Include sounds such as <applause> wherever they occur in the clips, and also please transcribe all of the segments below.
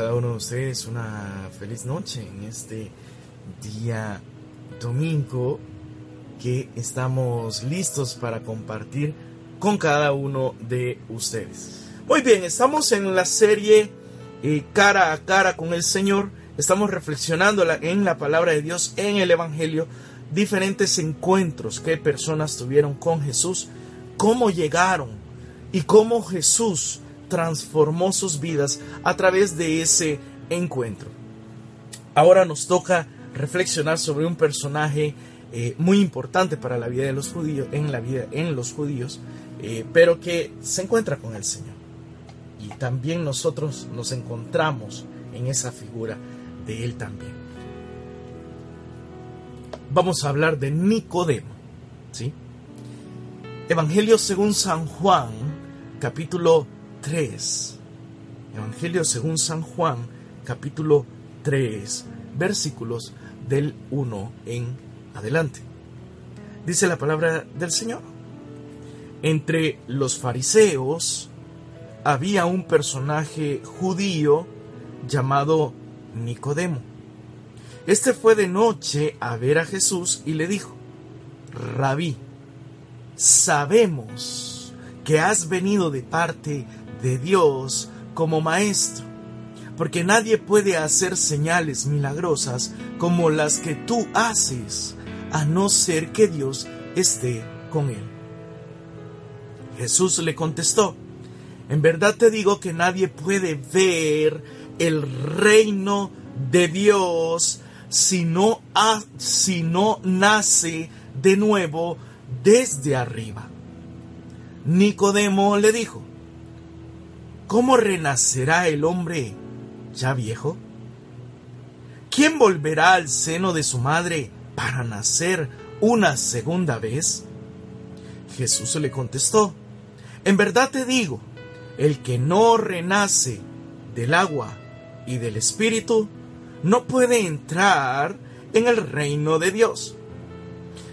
Cada uno de ustedes una feliz noche en este día domingo que estamos listos para compartir con cada uno de ustedes. Muy bien, estamos en la serie eh, cara a cara con el Señor. Estamos reflexionando en la palabra de Dios, en el Evangelio, diferentes encuentros que personas tuvieron con Jesús, cómo llegaron y cómo Jesús transformó sus vidas a través de ese encuentro. Ahora nos toca reflexionar sobre un personaje eh, muy importante para la vida de los judíos, en la vida en los judíos, eh, pero que se encuentra con el Señor. Y también nosotros nos encontramos en esa figura de Él también. Vamos a hablar de Nicodemo, ¿sí? Evangelio según San Juan, capítulo 3. Evangelio según San Juan, capítulo 3, versículos del 1 en adelante. Dice la palabra del Señor. Entre los fariseos había un personaje judío llamado Nicodemo. Este fue de noche a ver a Jesús y le dijo, Rabí, sabemos que has venido de parte de Dios como maestro, porque nadie puede hacer señales milagrosas como las que tú haces, a no ser que Dios esté con él. Jesús le contestó, en verdad te digo que nadie puede ver el reino de Dios si no, si no nace de nuevo desde arriba. Nicodemo le dijo, ¿Cómo renacerá el hombre ya viejo? ¿Quién volverá al seno de su madre para nacer una segunda vez? Jesús le contestó, En verdad te digo, el que no renace del agua y del espíritu no puede entrar en el reino de Dios.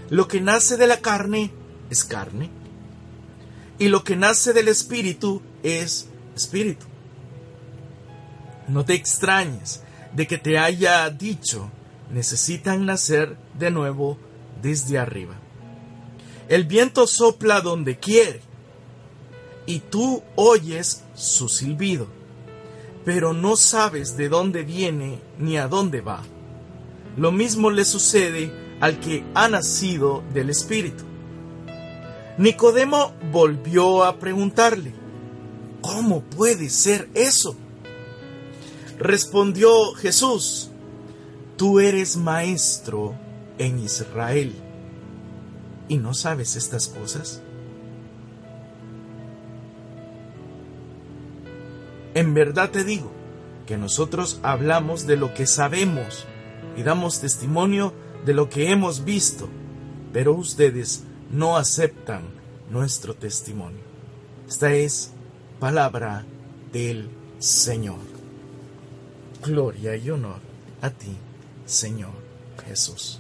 Lo que nace de la carne es carne, y lo que nace del espíritu es espíritu. No te extrañes de que te haya dicho, necesitan nacer de nuevo desde arriba. El viento sopla donde quiere y tú oyes su silbido, pero no sabes de dónde viene ni a dónde va. Lo mismo le sucede al que ha nacido del Espíritu. Nicodemo volvió a preguntarle, ¿Cómo puede ser eso? Respondió Jesús, tú eres maestro en Israel y no sabes estas cosas. En verdad te digo que nosotros hablamos de lo que sabemos y damos testimonio de lo que hemos visto, pero ustedes no aceptan nuestro testimonio. Esta es palabra del Señor. Gloria y honor a ti, Señor Jesús.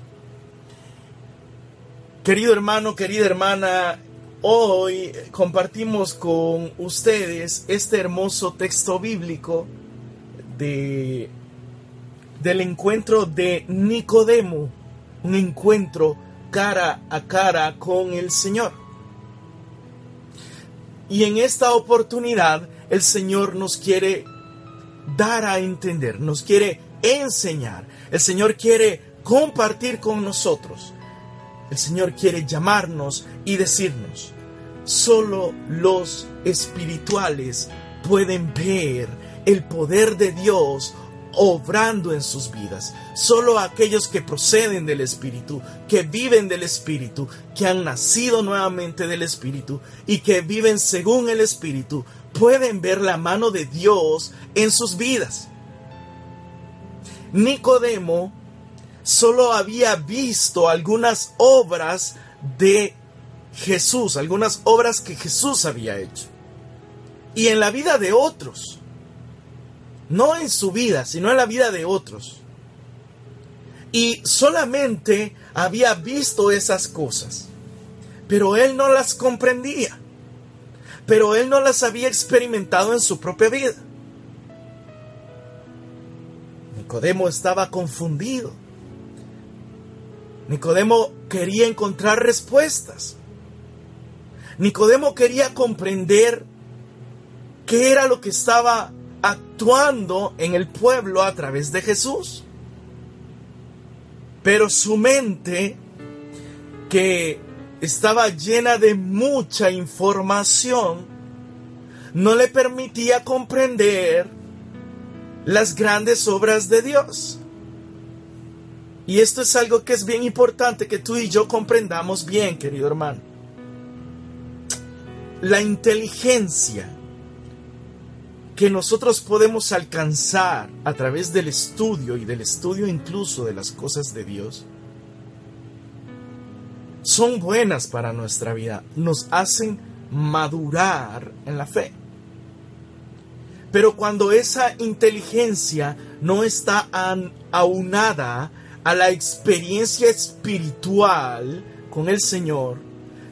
Querido hermano, querida hermana, hoy compartimos con ustedes este hermoso texto bíblico de, del encuentro de Nicodemo, un encuentro cara a cara con el Señor. Y en esta oportunidad el Señor nos quiere dar a entender, nos quiere enseñar. El Señor quiere compartir con nosotros. El Señor quiere llamarnos y decirnos, solo los espirituales pueden ver el poder de Dios obrando en sus vidas. Solo aquellos que proceden del Espíritu, que viven del Espíritu, que han nacido nuevamente del Espíritu y que viven según el Espíritu, pueden ver la mano de Dios en sus vidas. Nicodemo solo había visto algunas obras de Jesús, algunas obras que Jesús había hecho. Y en la vida de otros. No en su vida, sino en la vida de otros. Y solamente había visto esas cosas. Pero él no las comprendía. Pero él no las había experimentado en su propia vida. Nicodemo estaba confundido. Nicodemo quería encontrar respuestas. Nicodemo quería comprender qué era lo que estaba actuando en el pueblo a través de Jesús. Pero su mente, que estaba llena de mucha información, no le permitía comprender las grandes obras de Dios. Y esto es algo que es bien importante que tú y yo comprendamos bien, querido hermano. La inteligencia que nosotros podemos alcanzar a través del estudio y del estudio incluso de las cosas de Dios son buenas para nuestra vida, nos hacen madurar en la fe. Pero cuando esa inteligencia no está aunada a la experiencia espiritual con el Señor,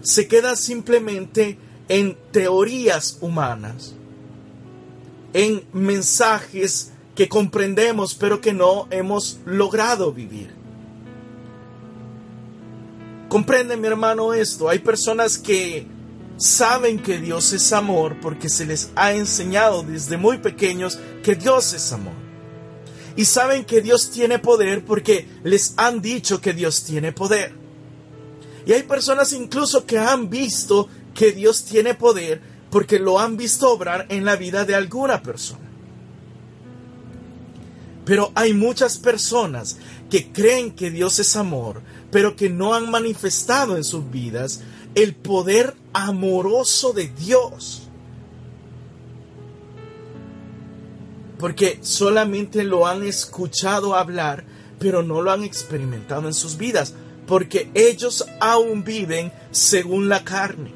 se queda simplemente en teorías humanas en mensajes que comprendemos pero que no hemos logrado vivir. Comprende mi hermano esto, hay personas que saben que Dios es amor porque se les ha enseñado desde muy pequeños que Dios es amor. Y saben que Dios tiene poder porque les han dicho que Dios tiene poder. Y hay personas incluso que han visto que Dios tiene poder porque lo han visto obrar en la vida de alguna persona. Pero hay muchas personas que creen que Dios es amor, pero que no han manifestado en sus vidas el poder amoroso de Dios. Porque solamente lo han escuchado hablar, pero no lo han experimentado en sus vidas, porque ellos aún viven según la carne.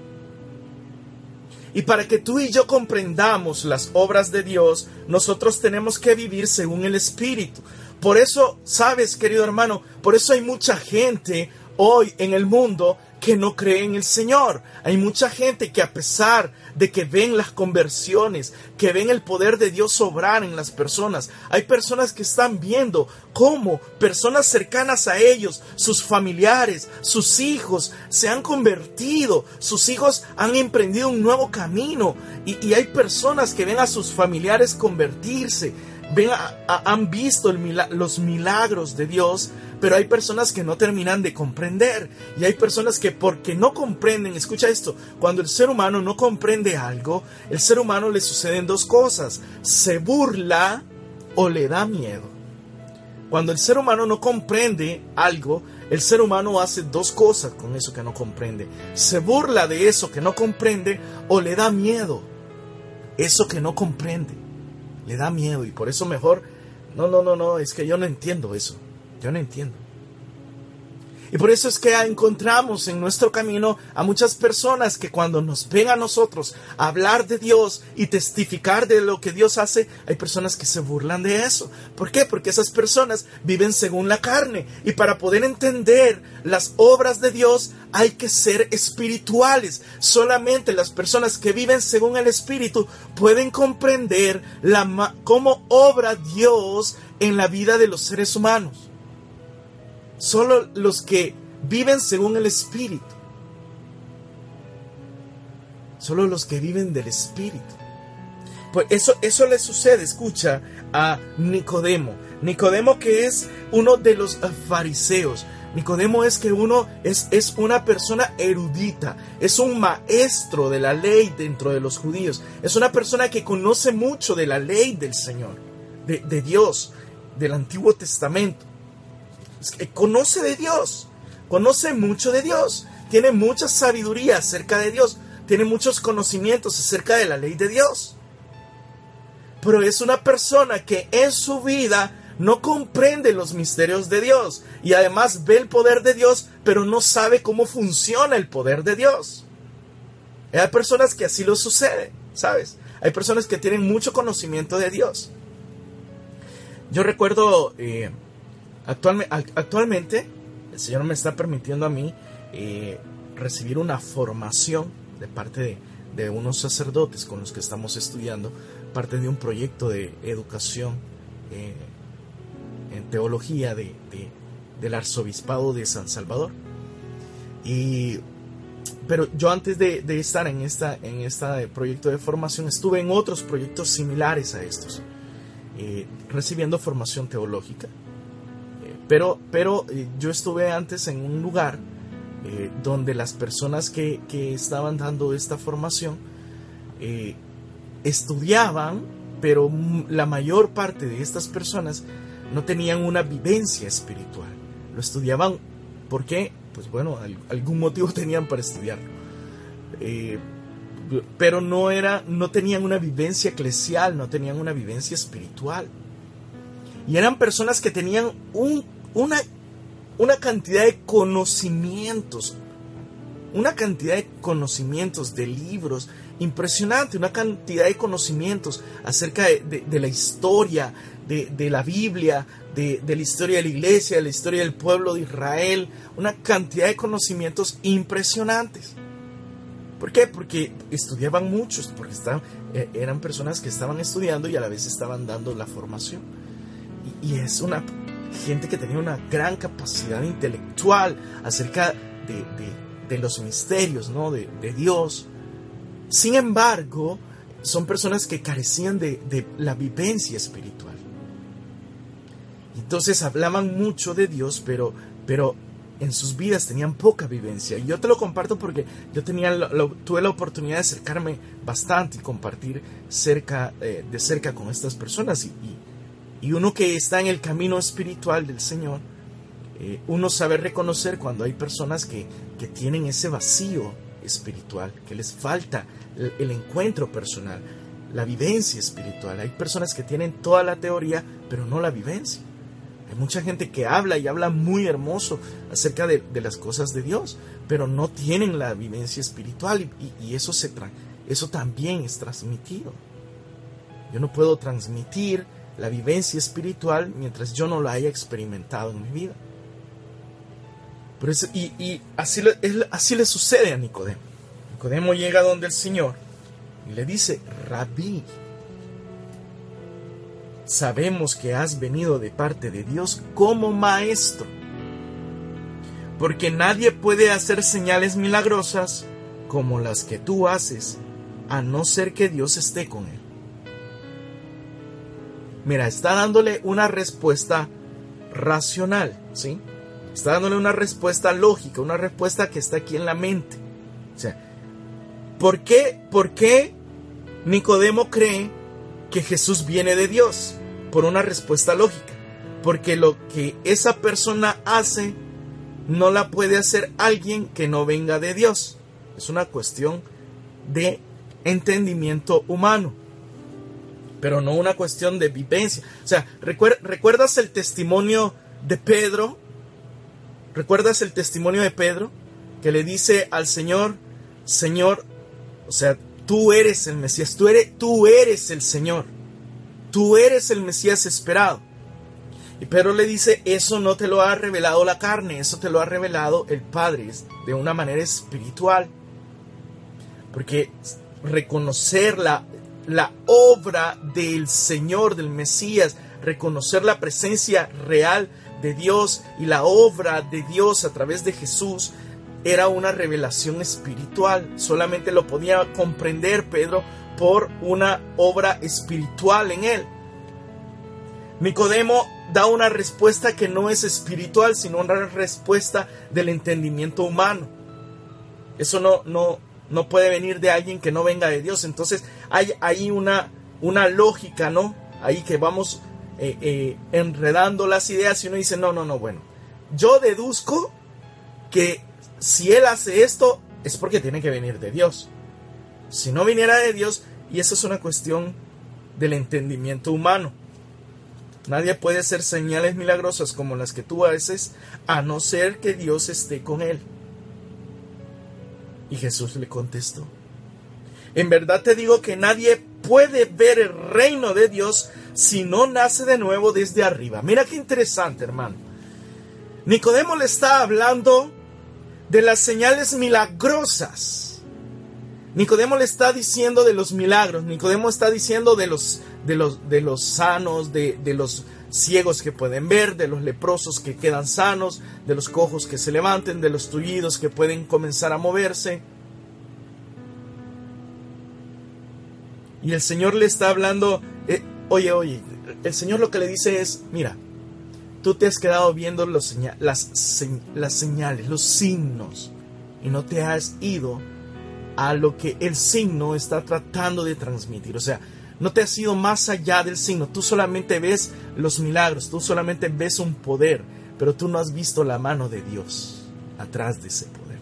Y para que tú y yo comprendamos las obras de Dios, nosotros tenemos que vivir según el Espíritu. Por eso, sabes, querido hermano, por eso hay mucha gente hoy en el mundo que no cree en el Señor. Hay mucha gente que a pesar de que ven las conversiones, que ven el poder de Dios obrar en las personas, hay personas que están viendo cómo personas cercanas a ellos, sus familiares, sus hijos, se han convertido, sus hijos han emprendido un nuevo camino. Y, hay personas que ven a sus familiares convertirse, ven han visto los milagros de Dios pero hay personas que no terminan de comprender. Y hay personas que porque no comprenden, escucha esto, cuando el ser humano no comprende algo, el ser humano le suceden dos cosas. Se burla o le da miedo. Cuando el ser humano no comprende algo, el ser humano hace dos cosas con eso que no comprende. Se burla de eso que no comprende o le da miedo. Eso que no comprende. Le da miedo y por eso mejor... No, no, no, no, es que yo no entiendo eso. Yo no entiendo. Y por eso es que encontramos en nuestro camino a muchas personas que cuando nos ven a nosotros hablar de Dios y testificar de lo que Dios hace, hay personas que se burlan de eso. ¿Por qué? Porque esas personas viven según la carne. Y para poder entender las obras de Dios hay que ser espirituales. Solamente las personas que viven según el Espíritu pueden comprender la, cómo obra Dios en la vida de los seres humanos. Solo los que viven según el Espíritu. Solo los que viven del Espíritu. Pues eso, eso le sucede, escucha, a Nicodemo. Nicodemo que es uno de los fariseos. Nicodemo es que uno es, es, una persona erudita, es un maestro de la ley dentro de los judíos, es una persona que conoce mucho de la ley del Señor, de, de Dios. del Antiguo Testamento. Conoce de Dios, conoce mucho de Dios, tiene mucha sabiduría acerca de Dios, tiene muchos conocimientos acerca de la ley de Dios. Pero es una persona que en su vida no comprende los misterios de Dios y además ve el poder de Dios, pero no sabe cómo funciona el poder de Dios. Hay personas que así lo sucede, ¿sabes? Hay personas que tienen mucho conocimiento de Dios. Yo recuerdo, eh, actualmente, el Señor me está permitiendo a mí eh, recibir una formación de parte de, unos sacerdotes con los que estamos estudiando, parte de un proyecto de educación eh, en teología de, del arzobispado de San Salvador. Y pero yo antes de, estar en en este proyecto de formación estuve en otros proyectos similares a estos recibiendo formación teológica pero pero eh, yo estuve antes en un lugar donde las personas que, que, estaban dando esta formación estudiaban pero la mayor parte de estas personas no tenían una vivencia espiritual lo estudiaban porque pues bueno, algún motivo <laughs> tenían para estudiarlo. Eh, pero no era, no tenían una vivencia eclesial, no tenían una vivencia espiritual. Y eran personas que tenían una, una cantidad de conocimientos, una cantidad de conocimientos de libros impresionante, una cantidad de conocimientos acerca de, la historia, de, la Biblia, de, la historia de la iglesia, de la historia del pueblo de Israel, una cantidad de conocimientos impresionantes. ¿Por qué? Porque estudiaban muchos, porque estaban, eh, eran personas que estaban estudiando y a la vez estaban dando la formación. Y, es una gente que tenía una gran capacidad intelectual acerca de, los misterios ¿no? de, Dios. Sin embargo, son personas que carecían de la vivencia espiritual. Entonces hablaban mucho de Dios, pero, pero en sus vidas tenían poca vivencia. Y yo te lo comparto porque yo tenía tuve la oportunidad de acercarme bastante y compartir cerca, eh, de cerca con estas personas. Y, y, uno que está en el camino espiritual del Señor, eh, uno sabe reconocer cuando hay personas que, que, tienen ese vacío espiritual, que les falta el encuentro personal, la vivencia espiritual. Hay personas que tienen toda la teoría, pero no la vivencia. Hay mucha gente que habla y habla muy hermoso acerca de, las cosas de Dios, pero no tienen la vivencia espiritual y, eso, se eso también es transmitido. Yo no puedo transmitir la vivencia espiritual mientras yo no la haya experimentado en mi vida. y, así, así le sucede a Nicodemo. Nicodemo llega donde el Señor y le dice, rabí, sabemos que has venido de parte de Dios como maestro. Porque nadie puede hacer señales milagrosas como las que tú haces, a no ser que Dios esté con él. Mira, está dándole una respuesta racional, ¿sí? Está dándole una respuesta lógica, una respuesta que está aquí en la mente. O sea, ¿por qué, por qué Nicodemo cree que Jesús viene de Dios? por una respuesta lógica. Porque lo que esa persona hace no la puede hacer alguien que no venga de Dios. Es una cuestión de entendimiento humano, pero no una cuestión de vivencia. O sea, ¿recuerdas el testimonio de Pedro? ¿Recuerdas el testimonio de Pedro que le dice al Señor, Señor, o sea, tú eres el Mesías, tú eres, tú eres el Señor? tú eres el Mesías esperado. Y Pedro le dice, eso no te lo ha revelado la carne, eso te lo ha revelado el Padre de una manera espiritual. Porque reconocer la, la obra del Señor, del Mesías, reconocer la presencia real de Dios y la obra de Dios a través de Jesús, era una revelación espiritual. Solamente lo podía comprender Pedro por una obra espiritual en él. Nicodemo da una respuesta que no es espiritual, sino una respuesta del entendimiento humano. Eso no, no, no puede venir de alguien que no venga de Dios. Entonces hay ahí una, una lógica, ¿no? Ahí que vamos eh, eh, enredando las ideas y uno dice, no, no, no, bueno, yo deduzco que si Él hace esto es porque tiene que venir de Dios. Si no viniera de Dios, y eso es una cuestión del entendimiento humano. Nadie puede hacer señales milagrosas como las que tú haces a no ser que Dios esté con él. Y Jesús le contestó, en verdad te digo que nadie puede ver el reino de Dios si no nace de nuevo desde arriba. Mira qué interesante, hermano. Nicodemo le está hablando de las señales milagrosas. Nicodemo le está diciendo de los milagros, Nicodemo está diciendo de los, de los, de los sanos, de, de los ciegos que pueden ver, de los leprosos que quedan sanos, de los cojos que se levanten, de los tullidos que pueden comenzar a moverse. Y el Señor le está hablando, eh, oye, oye, el Señor lo que le dice es, mira, tú te has quedado viendo los las, las señales, los signos, y no te has ido a lo que el signo está tratando de transmitir. O sea, no te has ido más allá del signo. Tú solamente ves los milagros, tú solamente ves un poder, pero tú no has visto la mano de Dios atrás de ese poder.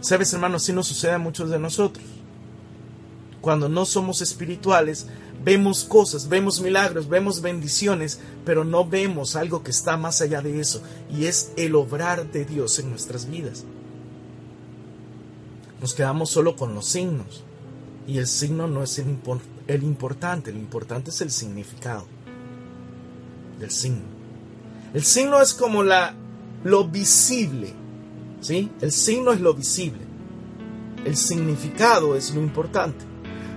Sabes, hermano, así nos sucede a muchos de nosotros. Cuando no somos espirituales, vemos cosas, vemos milagros, vemos bendiciones, pero no vemos algo que está más allá de eso, y es el obrar de Dios en nuestras vidas. Nos quedamos solo con los signos, y el signo no es el, el importante, lo importante es el significado del signo. El signo es como la, lo visible, ¿sí? El signo es lo visible. El significado es lo importante.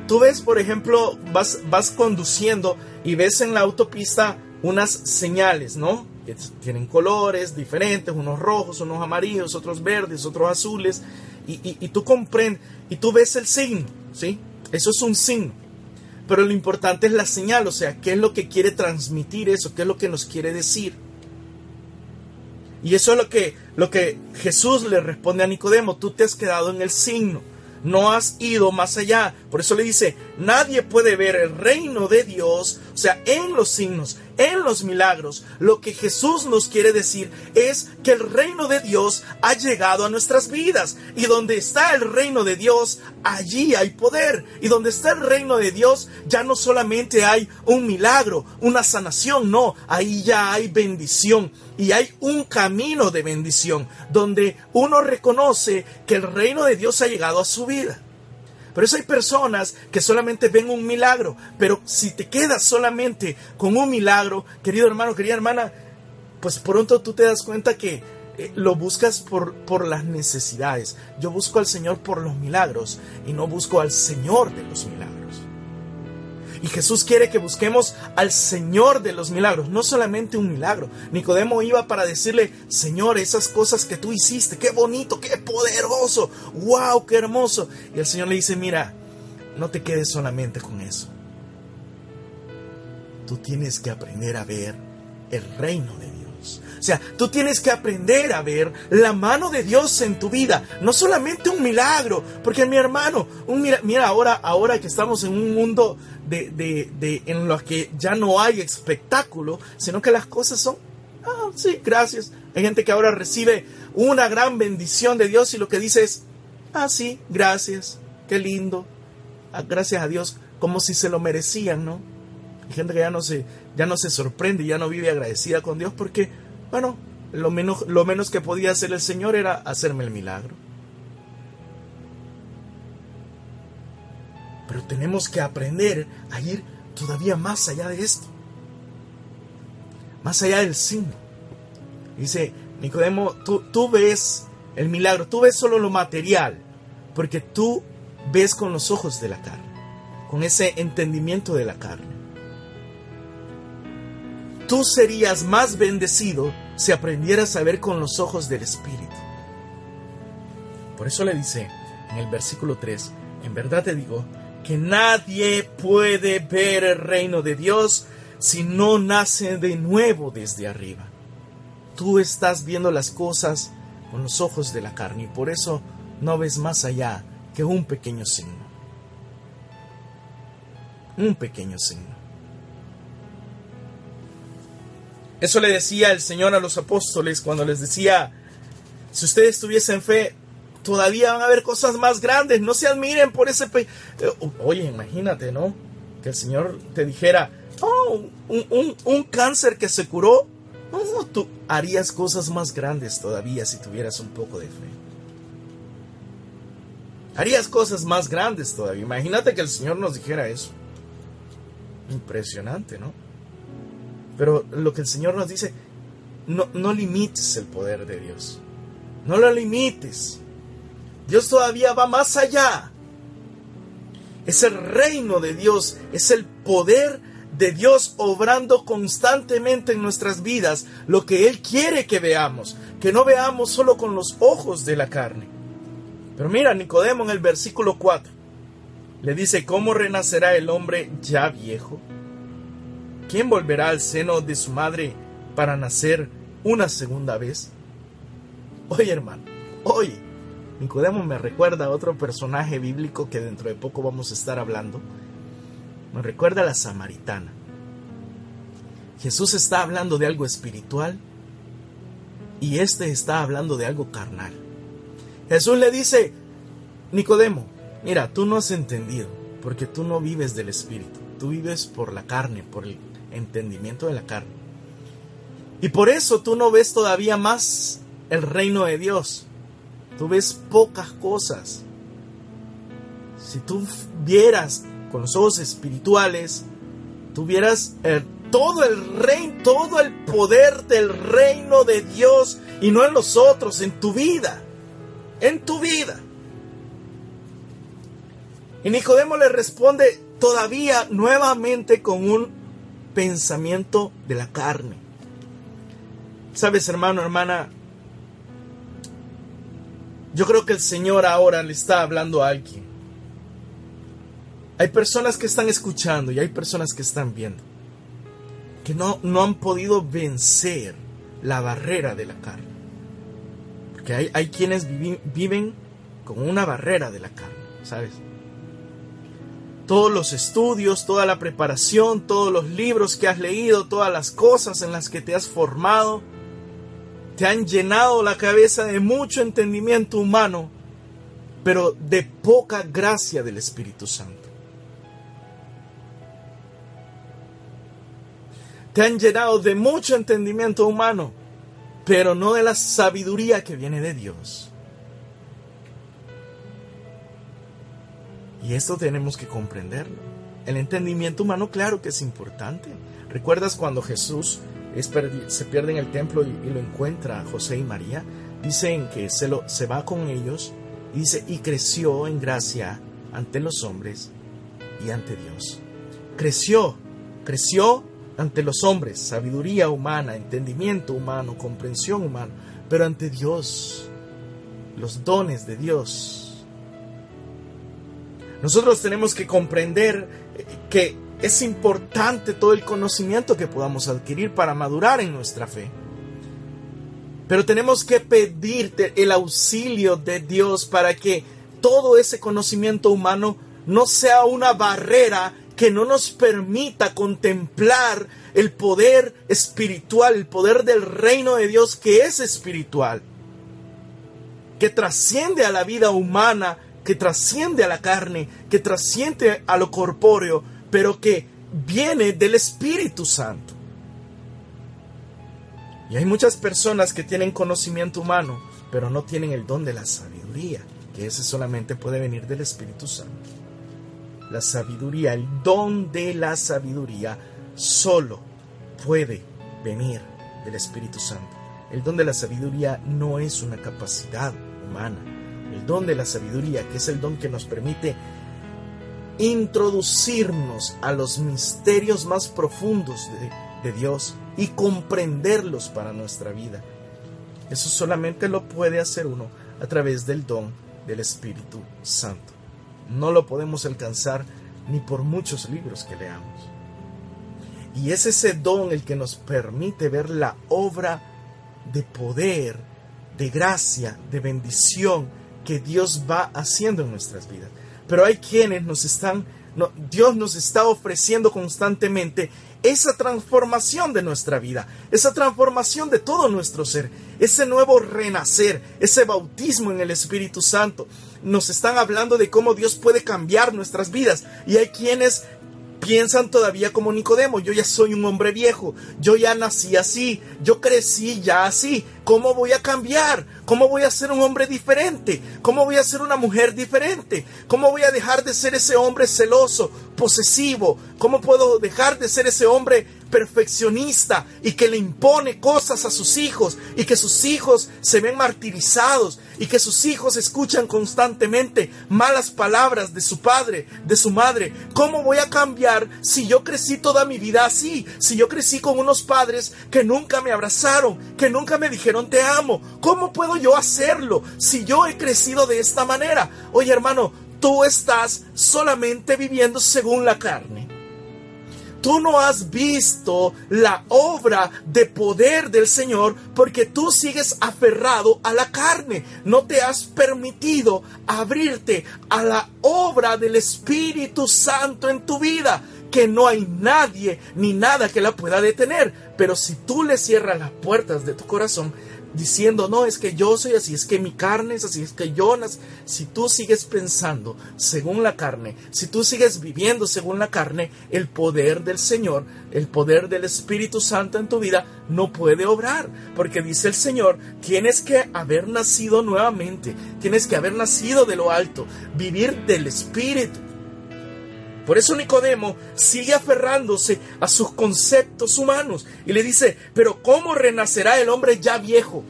Tú ves, por ejemplo, vas, vas conduciendo y ves en la autopista unas señales, ¿no? Que tienen colores diferentes, unos rojos, unos amarillos, otros verdes, otros azules, y, y tú comprendes, y tú ves el signo, ¿sí? Eso es un signo. Pero lo importante es la señal, o sea, qué es lo que quiere transmitir eso, qué es lo que nos quiere decir. Y eso es lo que, lo que Jesús le responde a Nicodemo, tú te has quedado en el signo no has ido más allá. Por eso le dice, nadie puede ver el reino de Dios, o sea, en los signos, en los milagros. Lo que Jesús nos quiere decir es que el reino de Dios ha llegado a nuestras vidas. Y donde está el reino de Dios, allí hay poder. Y donde está el reino de Dios, ya no solamente hay un milagro, una sanación, no, ahí ya hay bendición y hay un camino de bendición donde uno reconoce que el reino de Dios ha llegado a su vida. Por eso hay personas que solamente ven un milagro, pero si te quedas solamente con un milagro, querido hermano, querida hermana, pues pronto tú te das cuenta que eh, lo buscas por, por las necesidades. Yo busco al Señor por los milagros y no busco al Señor de los milagros. Y Jesús quiere que busquemos al Señor de los milagros, no solamente un milagro. Nicodemo iba para decirle, Señor, esas cosas que tú hiciste, qué bonito, qué poderoso, wow, qué hermoso. Y el Señor le dice, mira, no te quedes solamente con eso. Tú tienes que aprender a ver el reino de O sea, tú tienes que aprender a ver la mano de Dios en tu vida, no solamente un milagro, porque mi hermano, un mira, mira ahora, ahora que estamos en un mundo de, en los que ya no hay espectáculo, sino que las cosas son, ah, sí, gracias. Hay gente que ahora recibe una gran bendición de Dios y lo que dice es, ah, sí, gracias, qué lindo, ah, gracias a Dios, como si se lo merecían, ¿no? Hay gente que ya no se, ya no se sorprende, ya no vive agradecida con Dios porque, bueno, lo menos, lo menos que podía hacer el Señor era hacerme el milagro. Pero tenemos que aprender a ir todavía más allá de esto. Más allá del signo. Dice Nicodemo, tú, tú ves el milagro, tú ves solo lo material, porque tú ves con los ojos de la carne, con ese entendimiento de la carne. Tú serías más bendecido si aprendieras a ver con los ojos del Espíritu. Por eso le dice en el versículo 3, en verdad te digo, que nadie puede ver el reino de Dios si no nace de nuevo desde arriba. Tú estás viendo las cosas con los ojos de la carne y por eso no ves más allá que un pequeño signo. Un pequeño signo. Eso le decía el Señor a los apóstoles cuando les decía, si ustedes tuviesen fe, todavía van a haber cosas más grandes, no se admiren por ese... Pe eh, Oye, imagínate, ¿no? Que el Señor te dijera, oh, un, cáncer que se curó, oh, tú harías cosas más grandes todavía si tuvieras un poco de fe. Harías cosas más grandes todavía. Imagínate que el Señor nos dijera eso. Impresionante, ¿no? Pero lo que el Señor nos dice, no, no limites el poder de Dios. No lo limites. Dios todavía va más allá. Es el reino de Dios, es el poder de Dios obrando constantemente en nuestras vidas lo que Él quiere que veamos, que no veamos solo con los ojos de la carne. Pero mira, Nicodemo en el versículo 4 le dice, ¿cómo renacerá el hombre ya viejo? ¿Quién volverá al seno de su madre para nacer una segunda vez? Oye hermano, oye, Nicodemo me recuerda a otro personaje bíblico que dentro de poco vamos a estar hablando. Me recuerda a la samaritana. Jesús está hablando de algo espiritual y este está hablando de algo carnal. Jesús le dice, Nicodemo, mira, tú no has entendido, porque tú no vives del espíritu, tú vives por la carne, por el entendimiento de la carne. Y por eso tú no ves todavía más el reino de Dios, tú ves pocas cosas. Si tú vieras con los ojos espirituales, tuvieras todo el reino, todo el poder del reino de Dios y no en los otros, en tu vida, en tu vida. Y Nicodemo le responde todavía nuevamente con un pensamiento de la carne. Sabes, hermano, hermana, yo creo que el Señor ahora le está hablando a alguien. Hay personas que están escuchando y hay personas que están viendo, que no, no han podido vencer la barrera de la carne. Porque hay, hay quienes viven con una barrera de la carne, ¿sabes? Todos los estudios, toda la preparación, todos los libros que has leído, todas las cosas en las que te has formado, te han llenado la cabeza de mucho entendimiento humano, pero de poca gracia del Espíritu Santo. Te han llenado de mucho entendimiento humano, pero no de la sabiduría que viene de Dios. Y esto tenemos que comprenderlo. El entendimiento humano, claro que es importante. ¿Recuerdas cuando Jesús se pierde en el templo y, lo encuentra José y María? Dicen que se, lo, se va con ellos dice, y creció en gracia ante los hombres y ante Dios. Creció, creció ante los hombres, sabiduría humana, entendimiento humano, comprensión humana, pero ante Dios, los dones de Dios nosotros tenemos que comprender que es importante todo el conocimiento que podamos adquirir para madurar en nuestra fe. Pero tenemos que pedirte el auxilio de Dios para que todo ese conocimiento humano no sea una barrera que no nos permita contemplar el poder espiritual, el poder del reino de Dios que es espiritual, que trasciende a la vida humana que trasciende a la carne, que trasciende a lo corpóreo, pero que viene del Espíritu Santo. Y hay muchas personas que tienen conocimiento humano, pero no tienen el don de la sabiduría, que ese solamente puede venir del Espíritu Santo. La sabiduría, el don de la sabiduría, solo puede venir del Espíritu Santo. El don de la sabiduría no es una capacidad humana, el don de la sabiduría, que es el don que nos permite introducirnos a los misterios más profundos de, Dios y comprenderlos para nuestra vida. Eso solamente lo puede hacer uno a través del don del Espíritu Santo. No lo podemos alcanzar ni por muchos libros que leamos. Y es ese don el que nos permite ver la obra de poder, de gracia, de bendición, que Dios va haciendo en nuestras vidas. Pero hay quienes nos están, Dios nos está ofreciendo constantemente esa transformación de nuestra vida, esa transformación de todo nuestro ser, ese nuevo renacer, ese bautismo en el Espíritu Santo. Nos están hablando de cómo Dios puede cambiar nuestras vidas y hay quienes piensan todavía como Nicodemo, yo ya soy un hombre viejo, yo ya nací así, yo crecí ya así, ¿cómo voy a cambiar? ¿Cómo voy a ser un hombre diferente? ¿Cómo voy a ser una mujer diferente? ¿Cómo voy a dejar de ser ese hombre celoso, posesivo? ¿Cómo puedo dejar de ser ese hombre perfeccionista y que le impone cosas a sus hijos y que sus hijos se ven martirizados y que sus hijos escuchan constantemente malas palabras de su padre, de su madre. ¿Cómo voy a cambiar si yo crecí toda mi vida así? Si yo crecí con unos padres que nunca me abrazaron, que nunca me dijeron te amo. ¿Cómo puedo yo hacerlo si yo he crecido de esta manera? Oye hermano, tú estás solamente viviendo según la carne. Tú no has visto la obra de poder del Señor porque tú sigues aferrado a la carne. No te has permitido abrirte a la obra del Espíritu Santo en tu vida que no hay nadie ni nada que la pueda detener. Pero si tú le cierras las puertas de tu corazón, diciendo, no, es que yo soy así, es que mi carne es así, es que yo nací. Si tú sigues pensando según la carne, si tú sigues viviendo según la carne, el poder del Señor, el poder del Espíritu Santo en tu vida no puede obrar. Porque dice el Señor, tienes que haber nacido nuevamente, tienes que haber nacido de lo alto, vivir del Espíritu. Por eso Nicodemo sigue aferrándose a sus conceptos humanos y le dice, pero ¿cómo renacerá el hombre ya viejo?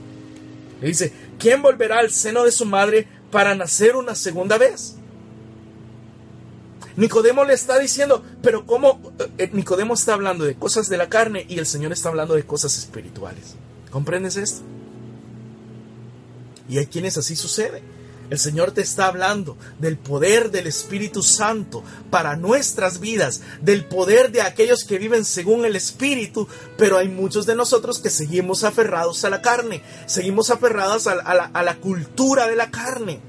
Le dice, ¿quién volverá al seno de su madre para nacer una segunda vez? Nicodemo le está diciendo, pero ¿cómo? Eh, Nicodemo está hablando de cosas de la carne y el Señor está hablando de cosas espirituales. ¿Comprendes esto? Y hay quienes así sucede. El Señor te está hablando del poder del Espíritu Santo para nuestras vidas, del poder de aquellos que viven según el Espíritu, pero hay muchos de nosotros que seguimos aferrados a la carne, seguimos aferrados a, la, cultura de la carne,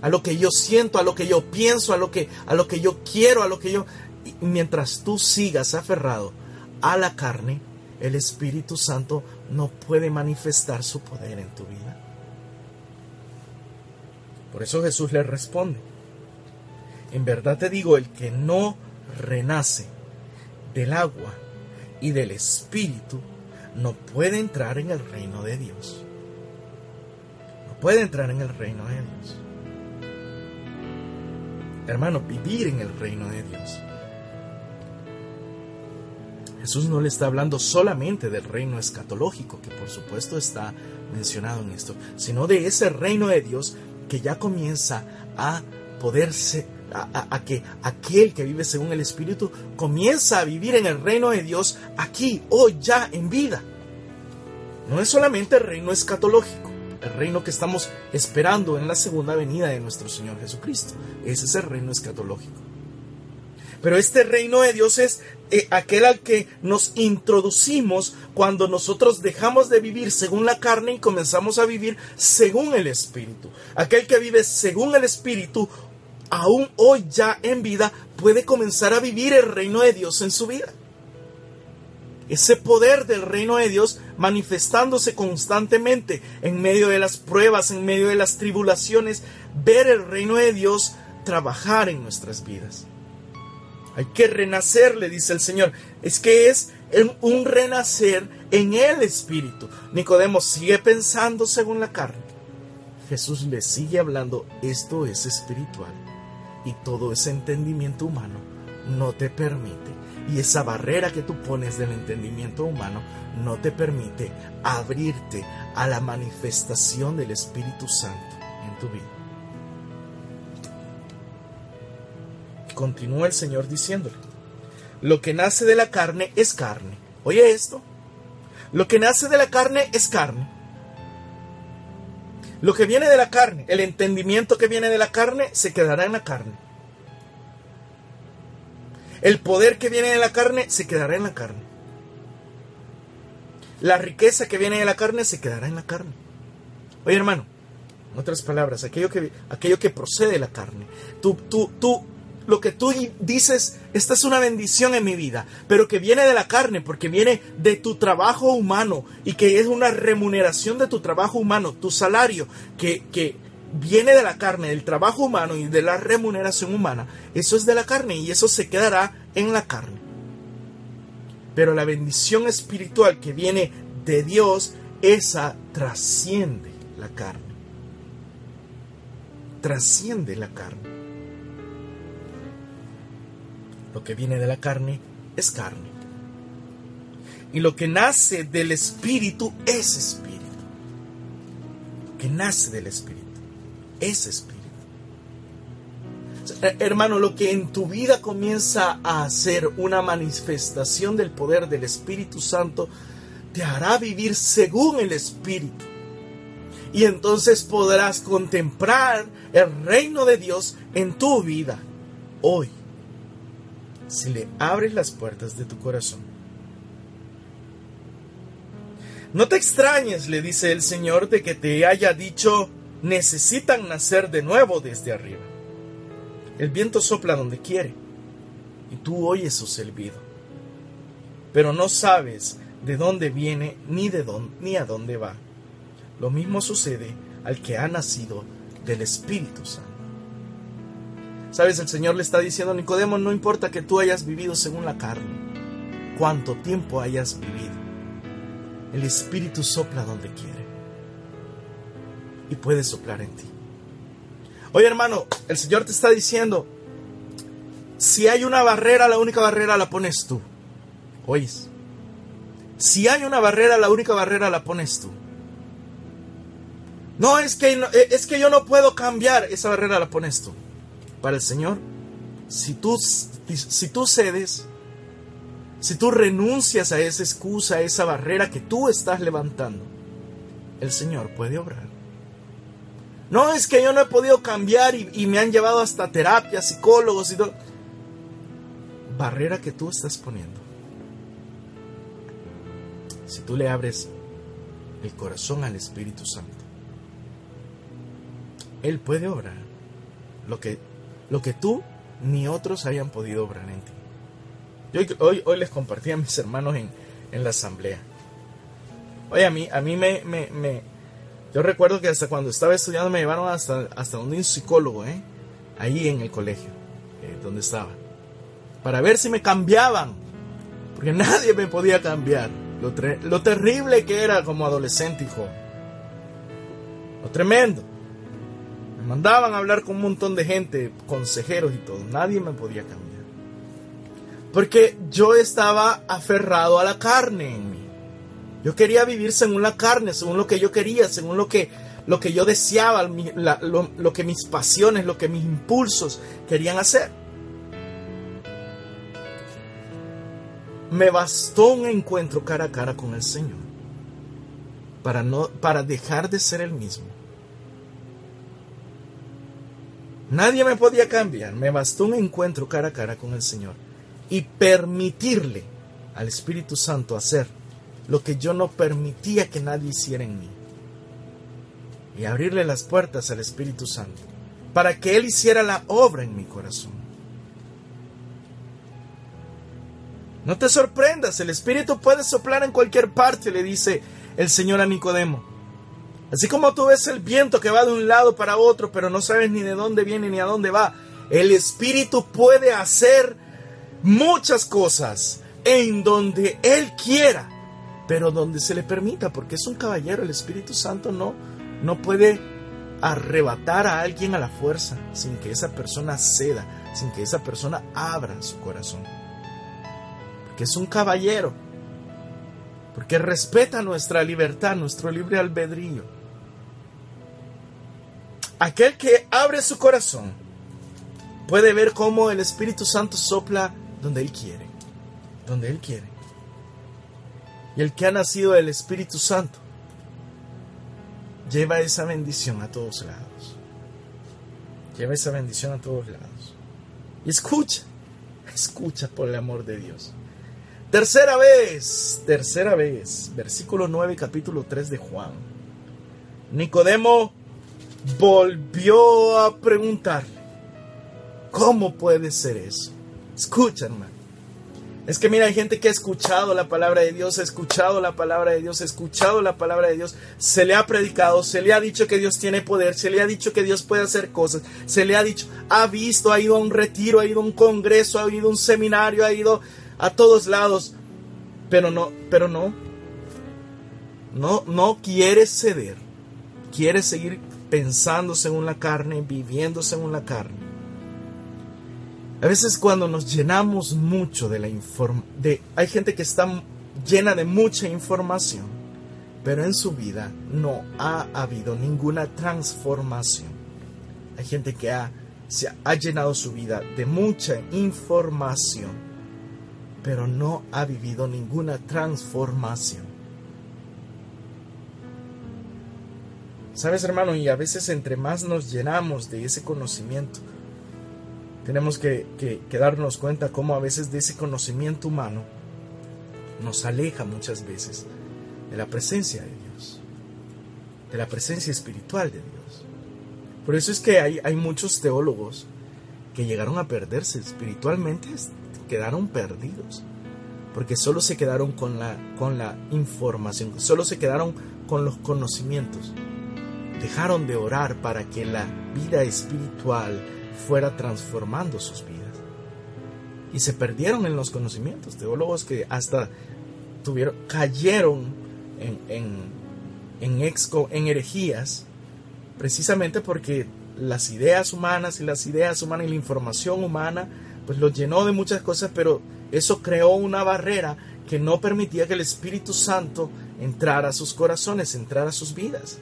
a lo que yo siento, a lo que yo pienso, a lo que, a lo que yo quiero, a lo que yo... mientras tú sigas aferrado a la carne, el Espíritu Santo no puede manifestar su poder en tu vida. Por eso Jesús le responde, en verdad te digo, el que no renace del agua y del Espíritu, no puede entrar en el reino de Dios. No puede entrar en el reino de Dios. Hermano, vivir en el reino de Dios. Jesús no le está hablando solamente del reino escatológico, que por supuesto está mencionado en esto, sino de ese reino de Dios que ya comienza a poderse, a, que aquel que vive según el Espíritu comienza a vivir en el reino de Dios aquí, hoy, ya, en vida. No es solamente el reino escatológico, el reino que estamos esperando en la segunda venida de nuestro Señor Jesucristo. Ese es el reino escatológico. Pero este reino de Dios es eh, aquel al que nos introducimos cuando nosotros dejamos de vivir según la carne y comenzamos a vivir según el Espíritu. Aquel que vive según el Espíritu, aún hoy ya en vida, puede comenzar a vivir el reino de Dios en su vida. Ese poder del reino de Dios manifestándose constantemente en medio de las pruebas, en medio de las tribulaciones, ver el reino de Dios trabajar en nuestras vidas. Hay que renacer, le dice el Señor. Es que es un renacer en el Espíritu. Nicodemo sigue pensando según la carne. Jesús le sigue hablando, esto es espiritual. Y todo ese entendimiento humano no te permite. Y esa barrera que tú pones del entendimiento humano no te permite abrirte a la manifestación del Espíritu Santo en tu vida. Continúa el Señor diciéndole, lo que nace de la carne es carne. Oye esto, lo que nace de la carne es carne. Lo que viene de la carne, el entendimiento que viene de la carne, se quedará en la carne. El poder que viene de la carne, se quedará en la carne. La riqueza que viene de la carne, se quedará en la carne. Oye hermano, en otras palabras, aquello que, aquello que procede de la carne. Tú, tú, tú lo que tú dices, esta es una bendición en mi vida, pero que viene de la carne, porque viene de tu trabajo humano y que es una remuneración de tu trabajo humano, tu salario, que, que viene de la carne, del trabajo humano y de la remuneración humana, eso es de la carne y eso se quedará en la carne. Pero la bendición espiritual que viene de Dios, esa trasciende la carne. Trasciende la carne. Lo que viene de la carne es carne. Y lo que nace del espíritu es espíritu. Lo que nace del espíritu es espíritu. Eh, hermano, lo que en tu vida comienza a hacer una manifestación del poder del Espíritu Santo, te hará vivir según el Espíritu. Y entonces podrás contemplar el reino de Dios en tu vida hoy, si le abres las puertas de tu corazón. No te extrañes, le dice el Señor, de que te haya dicho, necesitan nacer de nuevo desde arriba. El viento sopla donde quiere y tú oyes su silbido, pero no sabes de dónde viene ni de dónde ni a dónde va. Lo mismo sucede al que ha nacido del Espíritu Santo. Sabes, el Señor le está diciendo Nicodemo, no importa que tú hayas vivido según la carne, cuánto tiempo hayas vivido, el Espíritu sopla donde quiere y puede soplar en ti. Oye hermano, el Señor te está diciendo, si hay una barrera, la única barrera la pones tú. ¿Oyes? Si hay una barrera, la única barrera la pones tú. No, es que, es que yo no puedo cambiar, esa barrera la pones tú. Para el Señor, si tú, si tú cedes, si tú renuncias a esa excusa, a esa barrera que tú estás levantando, el Señor puede obrar. No, es que yo no he podido cambiar y, me han llevado hasta terapia, psicólogos y todo. Barrera que tú estás poniendo. Si tú le abres el corazón al Espíritu Santo, Él puede obrar lo que, lo que tú ni otros hayan podido obrar en ti. hoy, hoy les compartí a mis hermanos en, en la asamblea. Oye, a mí, a mí me, me yo recuerdo que hasta cuando estaba estudiando me llevaron hasta, hasta un psicólogo, ¿eh? ahí en el colegio, eh, donde estaba, para ver si me cambiaban, porque <laughs> nadie me podía cambiar. Lo, lo terrible que era como adolescente, hijo. Lo tremendo. Me mandaban a hablar con un montón de gente, consejeros y todo. Nadie me podía cambiar. Porque yo estaba aferrado a la carne en mí. Yo quería vivir según la carne, según lo que yo quería, según lo que, lo que yo deseaba, lo, lo que mis pasiones, lo que mis impulsos querían hacer. Me bastó un encuentro cara a cara con el Señor para, no, para dejar de ser el mismo. Nadie me podía cambiar, me bastó un encuentro cara a cara con el Señor y permitirle al Espíritu Santo hacer lo que yo no permitía que nadie hiciera en mí. Y abrirle las puertas al Espíritu Santo para que Él hiciera la obra en mi corazón. No te sorprendas, el Espíritu puede soplar en cualquier parte, le dice el Señor a Nicodemo. Así como tú ves el viento que va de un lado para otro, pero no sabes ni de dónde viene ni a dónde va, el Espíritu puede hacer muchas cosas en donde Él quiera pero donde se le permita, porque es un caballero, el Espíritu Santo no, no puede arrebatar a alguien a la fuerza sin que esa persona ceda, sin que esa persona abra su corazón. Porque es un caballero, porque respeta nuestra libertad, nuestro libre albedrío. Aquel que abre su corazón puede ver cómo el Espíritu Santo sopla donde Él quiere, donde Él quiere y el que ha nacido del Espíritu Santo lleva esa bendición a todos lados. Lleva esa bendición a todos lados. Y escucha, escucha por el amor de Dios. Tercera vez, tercera vez, versículo 9, capítulo 3 de Juan. Nicodemo volvió a preguntarle, ¿Cómo puede ser eso? Escucha, hermano. Es que mira, hay gente que ha escuchado la palabra de Dios, ha escuchado la palabra de Dios, ha escuchado la palabra de Dios, se le ha predicado, se le ha dicho que Dios tiene poder, se le ha dicho que Dios puede hacer cosas, se le ha dicho, ha visto, ha ido a un retiro, ha ido a un congreso, ha ido a un seminario, ha ido a todos lados, pero no, pero no, no, no quiere ceder, quiere seguir pensando según la carne, viviendo según la carne. A veces cuando nos llenamos mucho de la información, hay gente que está llena de mucha información, pero en su vida no ha habido ninguna transformación. Hay gente que ha, se ha llenado su vida de mucha información, pero no ha vivido ninguna transformación. Sabes, hermano, y a veces entre más nos llenamos de ese conocimiento, tenemos que, darnos cuenta cómo a veces de ese conocimiento humano nos aleja muchas veces de la presencia de Dios, de la presencia espiritual de Dios. Por eso es que hay, muchos teólogos que llegaron a perderse espiritualmente, quedaron perdidos, porque solo se quedaron con la, con la información, solo se quedaron con los conocimientos. Dejaron de orar para que la vida espiritual fuera transformando sus vidas. Y se perdieron en los conocimientos, teólogos que hasta tuvieron, cayeron en, en, en, exco, en herejías, precisamente porque las ideas humanas y las ideas humanas y la información humana, pues los llenó de muchas cosas, pero eso creó una barrera que no permitía que el Espíritu Santo entrara a sus corazones, entrara a sus vidas.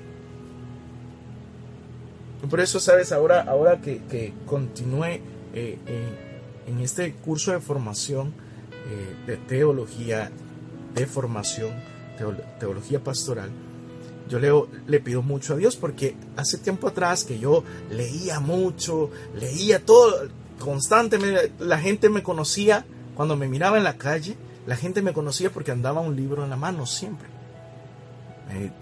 Por eso, sabes, ahora, ahora que, que continúe eh, eh, en este curso de formación eh, de teología, de formación, teología pastoral, yo leo, le pido mucho a Dios porque hace tiempo atrás que yo leía mucho, leía todo, constantemente, la gente me conocía cuando me miraba en la calle, la gente me conocía porque andaba un libro en la mano siempre.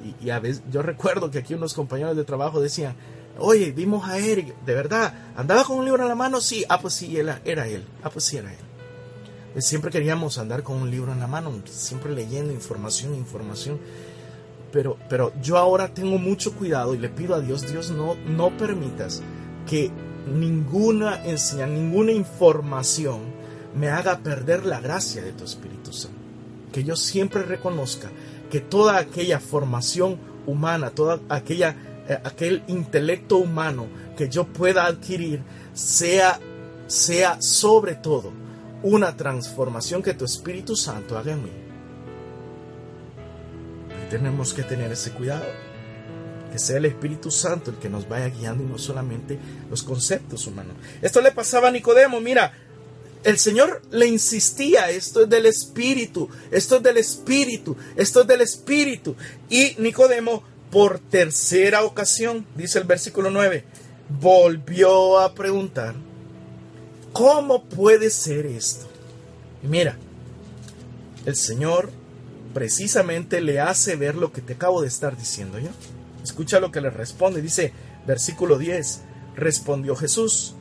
y, y, a veces yo recuerdo que aquí unos compañeros de trabajo decían, Oye, vimos a Eric, de verdad, andaba con un libro en la mano, sí, ah, pues sí, era, era él, ah, pues sí, era él. Pues siempre queríamos andar con un libro en la mano, siempre leyendo información, información. Pero, pero yo ahora tengo mucho cuidado y le pido a Dios, Dios, no, no permitas que ninguna enseñanza, ninguna información me haga perder la gracia de tu Espíritu Santo. Que yo siempre reconozca que toda aquella formación humana, toda aquella aquel intelecto humano que yo pueda adquirir sea, sea sobre todo una transformación que tu Espíritu Santo haga en mí. tenemos que tener ese cuidado. Que sea el Espíritu Santo el que nos vaya guiando y no solamente los conceptos humanos. Esto le pasaba a Nicodemo. Mira, el Señor le insistía, esto es del Espíritu, esto es del Espíritu, esto es del Espíritu. Y Nicodemo por tercera ocasión, dice el versículo 9, volvió a preguntar, ¿cómo puede ser esto? Y mira, el Señor precisamente le hace ver lo que te acabo de estar diciendo yo. Escucha lo que le responde, dice versículo 10, respondió Jesús,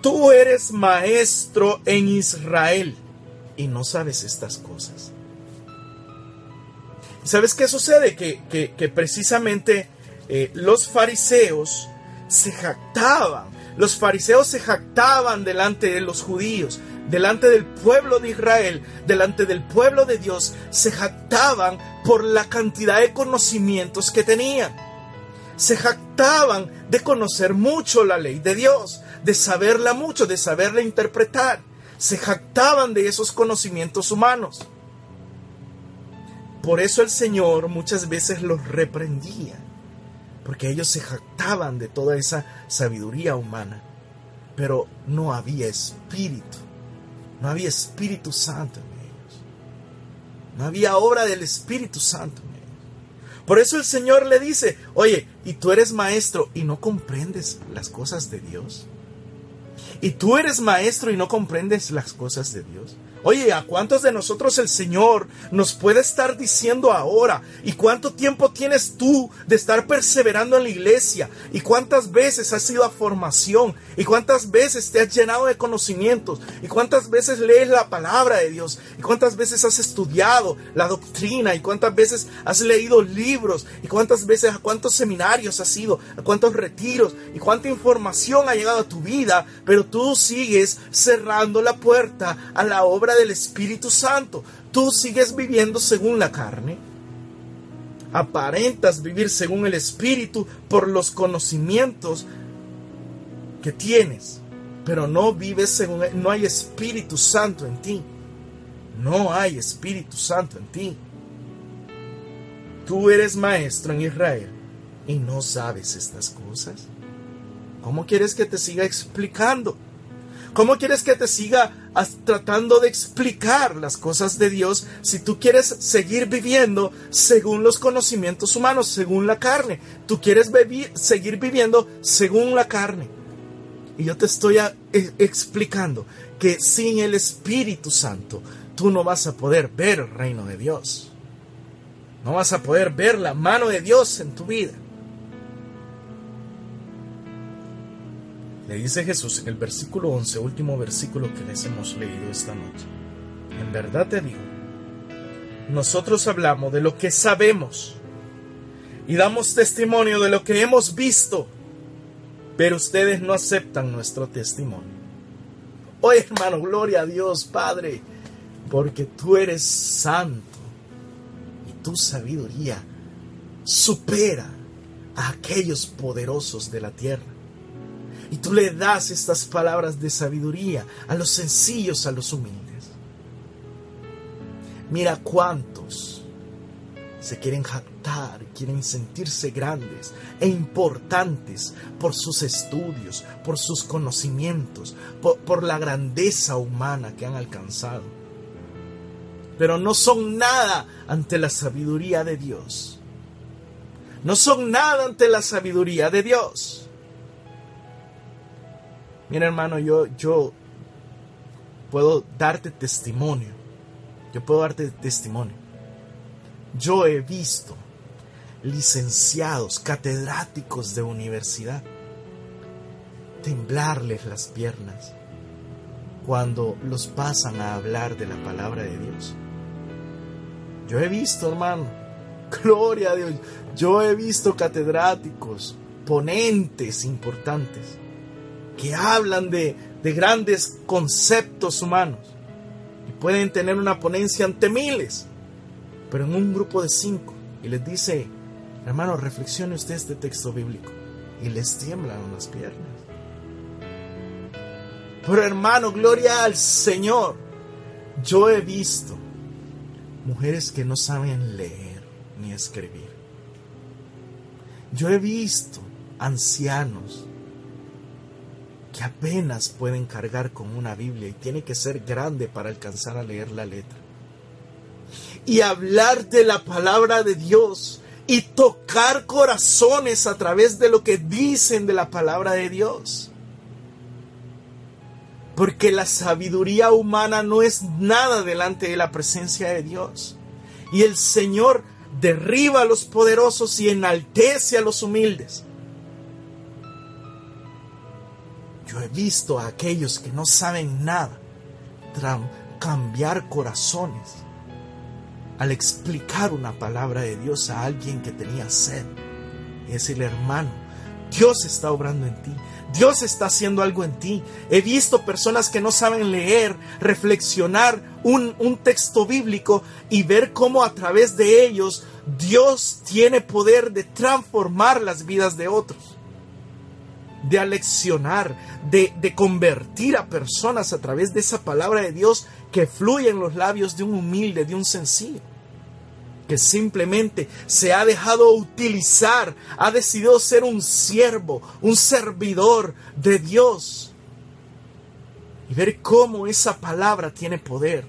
tú eres maestro en Israel y no sabes estas cosas. ¿Sabes qué sucede? Que, precisamente eh, los fariseos se jactaban. Los fariseos se jactaban delante de los judíos, delante del pueblo de Israel, delante del pueblo de Dios, se jactaban por la cantidad de conocimientos que tenían. Se jactaban de conocer mucho la ley de Dios, de saberla mucho, de saberla interpretar. Se jactaban de esos conocimientos humanos. Por eso el Señor muchas veces los reprendía, porque ellos se jactaban de toda esa sabiduría humana, pero no había espíritu, no había Espíritu Santo en ellos, no había obra del Espíritu Santo en ellos. Por eso el Señor le dice, oye, ¿y tú eres maestro y no comprendes las cosas de Dios? Y tú eres maestro y no comprendes las cosas de Dios. Oye, ¿a cuántos de nosotros el Señor nos puede estar diciendo ahora? ¿Y cuánto tiempo tienes tú de estar perseverando en la iglesia? ¿Y cuántas veces has ido a formación? ¿Y cuántas veces te has llenado de conocimientos? ¿Y cuántas veces lees la palabra de Dios? ¿Y cuántas veces has estudiado la doctrina? ¿Y cuántas veces has leído libros? ¿Y cuántas veces a cuántos seminarios has ido? ¿A cuántos retiros? ¿Y cuánta información ha llegado a tu vida? Pero tú sigues cerrando la puerta a la obra del Espíritu Santo. Tú sigues viviendo según la carne. Aparentas vivir según el Espíritu por los conocimientos que tienes, pero no vives según, no hay Espíritu Santo en ti. No hay Espíritu Santo en ti. Tú eres maestro en Israel y no sabes estas cosas. ¿Cómo quieres que te siga explicando? ¿Cómo quieres que te siga tratando de explicar las cosas de Dios si tú quieres seguir viviendo según los conocimientos humanos, según la carne? Tú quieres seguir viviendo según la carne. Y yo te estoy e, explicando que sin el Espíritu Santo tú no vas a poder ver el reino de Dios. No vas a poder ver la mano de Dios en tu vida. Le dice Jesús en el versículo 11, último versículo que les hemos leído esta noche. En verdad te digo, nosotros hablamos de lo que sabemos y damos testimonio de lo que hemos visto, pero ustedes no aceptan nuestro testimonio. Hoy, hermano, gloria a Dios, Padre, porque tú eres santo y tu sabiduría supera a aquellos poderosos de la tierra. Y tú le das estas palabras de sabiduría a los sencillos, a los humildes. Mira cuántos se quieren jactar, quieren sentirse grandes e importantes por sus estudios, por sus conocimientos, por, la grandeza humana que han alcanzado. Pero no son nada ante la sabiduría de Dios. No son nada ante la sabiduría de Dios. Mira hermano, yo, yo puedo darte testimonio. Yo puedo darte testimonio. Yo he visto licenciados, catedráticos de universidad, temblarles las piernas cuando los pasan a hablar de la palabra de Dios. Yo he visto, hermano, <laughs> gloria a Dios, yo he visto catedráticos, ponentes importantes, que hablan de, grandes conceptos humanos y pueden tener una ponencia ante miles, pero en un grupo de cinco y les dice, hermano, reflexione usted este texto bíblico y les tiemblan las piernas. Pero hermano, gloria al Señor. Yo he visto mujeres que no saben leer ni escribir. Yo he visto ancianos que apenas pueden cargar con una Biblia y tiene que ser grande para alcanzar a leer la letra. Y hablar de la palabra de Dios y tocar corazones a través de lo que dicen de la palabra de Dios. Porque la sabiduría humana no es nada delante de la presencia de Dios. Y el Señor derriba a los poderosos y enaltece a los humildes. Yo he visto a aquellos que no saben nada cambiar corazones al explicar una palabra de Dios a alguien que tenía sed. Y decirle, hermano, Dios está obrando en ti. Dios está haciendo algo en ti. He visto personas que no saben leer, reflexionar un, un, texto bíblico y ver cómo a través de ellos Dios tiene poder de transformar las vidas de otros de aleccionar, de, de convertir a personas a través de esa palabra de Dios que fluye en los labios de un humilde, de un sencillo que simplemente se ha dejado utilizar, ha decidido ser un siervo, un servidor de Dios. Y ver cómo esa palabra tiene poder.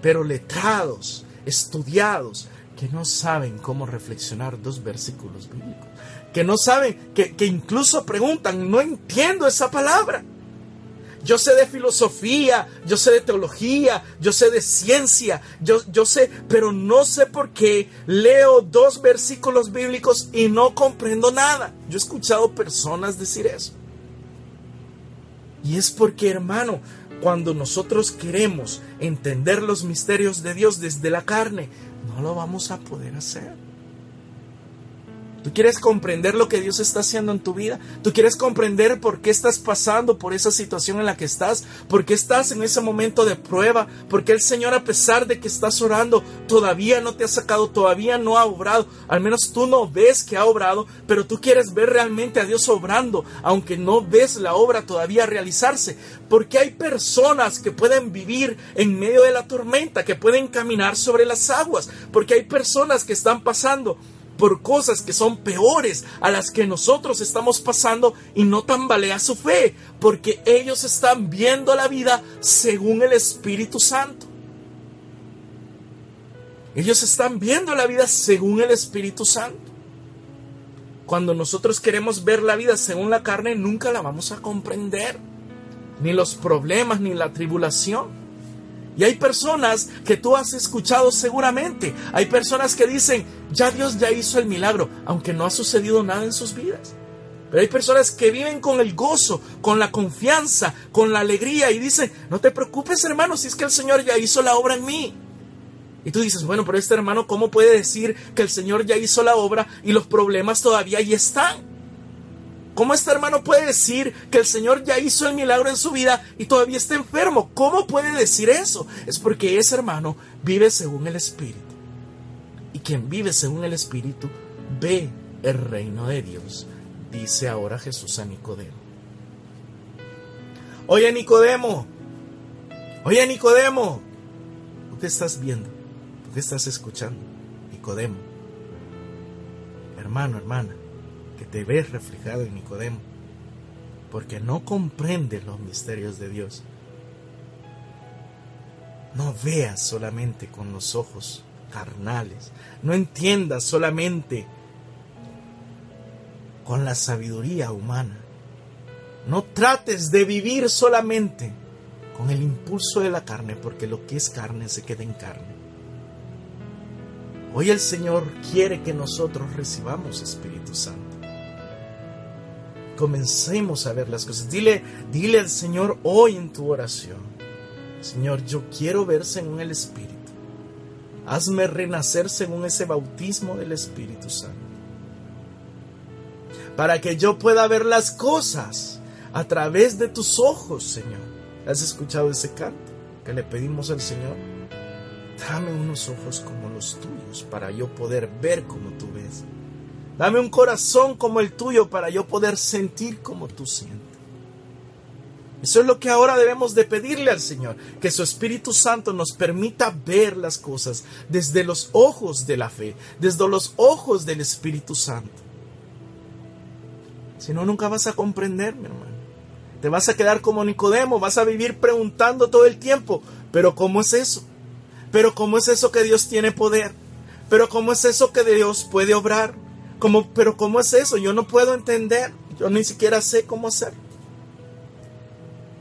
Pero letrados, estudiados, que no saben cómo reflexionar dos versículos bíblicos, que no saben, que, que incluso preguntan, no entiendo esa palabra. Yo sé de filosofía, yo sé de teología, yo sé de ciencia, yo, yo sé, pero no sé por qué leo dos versículos bíblicos y no comprendo nada. Yo he escuchado personas decir eso. Y es porque, hermano, cuando nosotros queremos entender los misterios de Dios desde la carne, no lo vamos a poder hacer. Tú quieres comprender lo que Dios está haciendo en tu vida. Tú quieres comprender por qué estás pasando por esa situación en la que estás. Por qué estás en ese momento de prueba. Por qué el Señor, a pesar de que estás orando, todavía no te ha sacado, todavía no ha obrado. Al menos tú no ves que ha obrado, pero tú quieres ver realmente a Dios obrando, aunque no ves la obra todavía realizarse. Porque hay personas que pueden vivir en medio de la tormenta, que pueden caminar sobre las aguas. Porque hay personas que están pasando por cosas que son peores a las que nosotros estamos pasando y no tambalea su fe, porque ellos están viendo la vida según el Espíritu Santo. Ellos están viendo la vida según el Espíritu Santo. Cuando nosotros queremos ver la vida según la carne, nunca la vamos a comprender. Ni los problemas, ni la tribulación. Y hay personas que tú has escuchado seguramente. Hay personas que dicen, ya Dios ya hizo el milagro, aunque no ha sucedido nada en sus vidas. Pero hay personas que viven con el gozo, con la confianza, con la alegría y dicen, no te preocupes hermano, si es que el Señor ya hizo la obra en mí. Y tú dices, bueno, pero este hermano, ¿cómo puede decir que el Señor ya hizo la obra y los problemas todavía ahí están? ¿Cómo este hermano puede decir que el Señor ya hizo el milagro en su vida y todavía está enfermo? ¿Cómo puede decir eso? Es porque ese hermano vive según el Espíritu. Y quien vive según el Espíritu ve el reino de Dios, dice ahora Jesús a Nicodemo. Oye Nicodemo, oye Nicodemo, ¿tú qué estás viendo? ¿Tú qué estás escuchando? Nicodemo, hermano, hermana te ves reflejado en Nicodemo, porque no comprende los misterios de Dios. No veas solamente con los ojos carnales, no entiendas solamente con la sabiduría humana. No trates de vivir solamente con el impulso de la carne, porque lo que es carne se queda en carne. Hoy el Señor quiere que nosotros recibamos Espíritu Santo comencemos a ver las cosas. Dile, dile al Señor hoy en tu oración, Señor, yo quiero ver según el Espíritu. Hazme renacer según ese bautismo del Espíritu Santo. Para que yo pueda ver las cosas a través de tus ojos, Señor. ¿Has escuchado ese canto que le pedimos al Señor? Dame unos ojos como los tuyos para yo poder ver como tú ves. Dame un corazón como el tuyo para yo poder sentir como tú sientes. Eso es lo que ahora debemos de pedirle al Señor, que su Espíritu Santo nos permita ver las cosas desde los ojos de la fe, desde los ojos del Espíritu Santo. Si no, nunca vas a comprender, mi hermano. Te vas a quedar como Nicodemo, vas a vivir preguntando todo el tiempo, pero ¿cómo es eso? Pero ¿cómo es eso que Dios tiene poder? Pero ¿cómo es eso que Dios puede obrar? Pero ¿cómo es eso? Yo no puedo entender. Yo ni siquiera sé cómo hacer.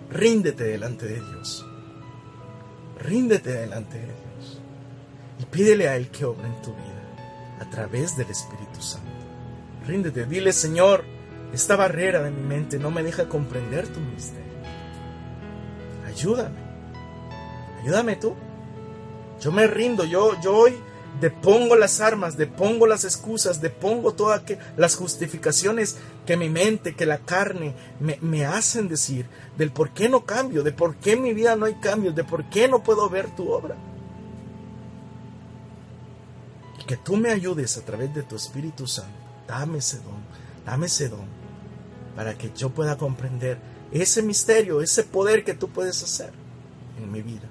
Ríndete delante de Dios. Ríndete delante de Dios. Y pídele a Él que obre en tu vida a través del Espíritu Santo. Ríndete. Dile, Señor, esta barrera de mi mente no me deja comprender tu misterio. Ayúdame. Ayúdame tú. Yo me rindo. Yo, yo hoy depongo las armas, depongo las excusas, depongo todas las justificaciones que mi mente, que la carne me, hacen decir del por qué no cambio, de por qué en mi vida no hay cambios, de por qué no puedo ver tu obra. Y que tú me ayudes a través de tu Espíritu Santo. Dame ese don, dame ese don, para que yo pueda comprender ese misterio, ese poder que tú puedes hacer en mi vida.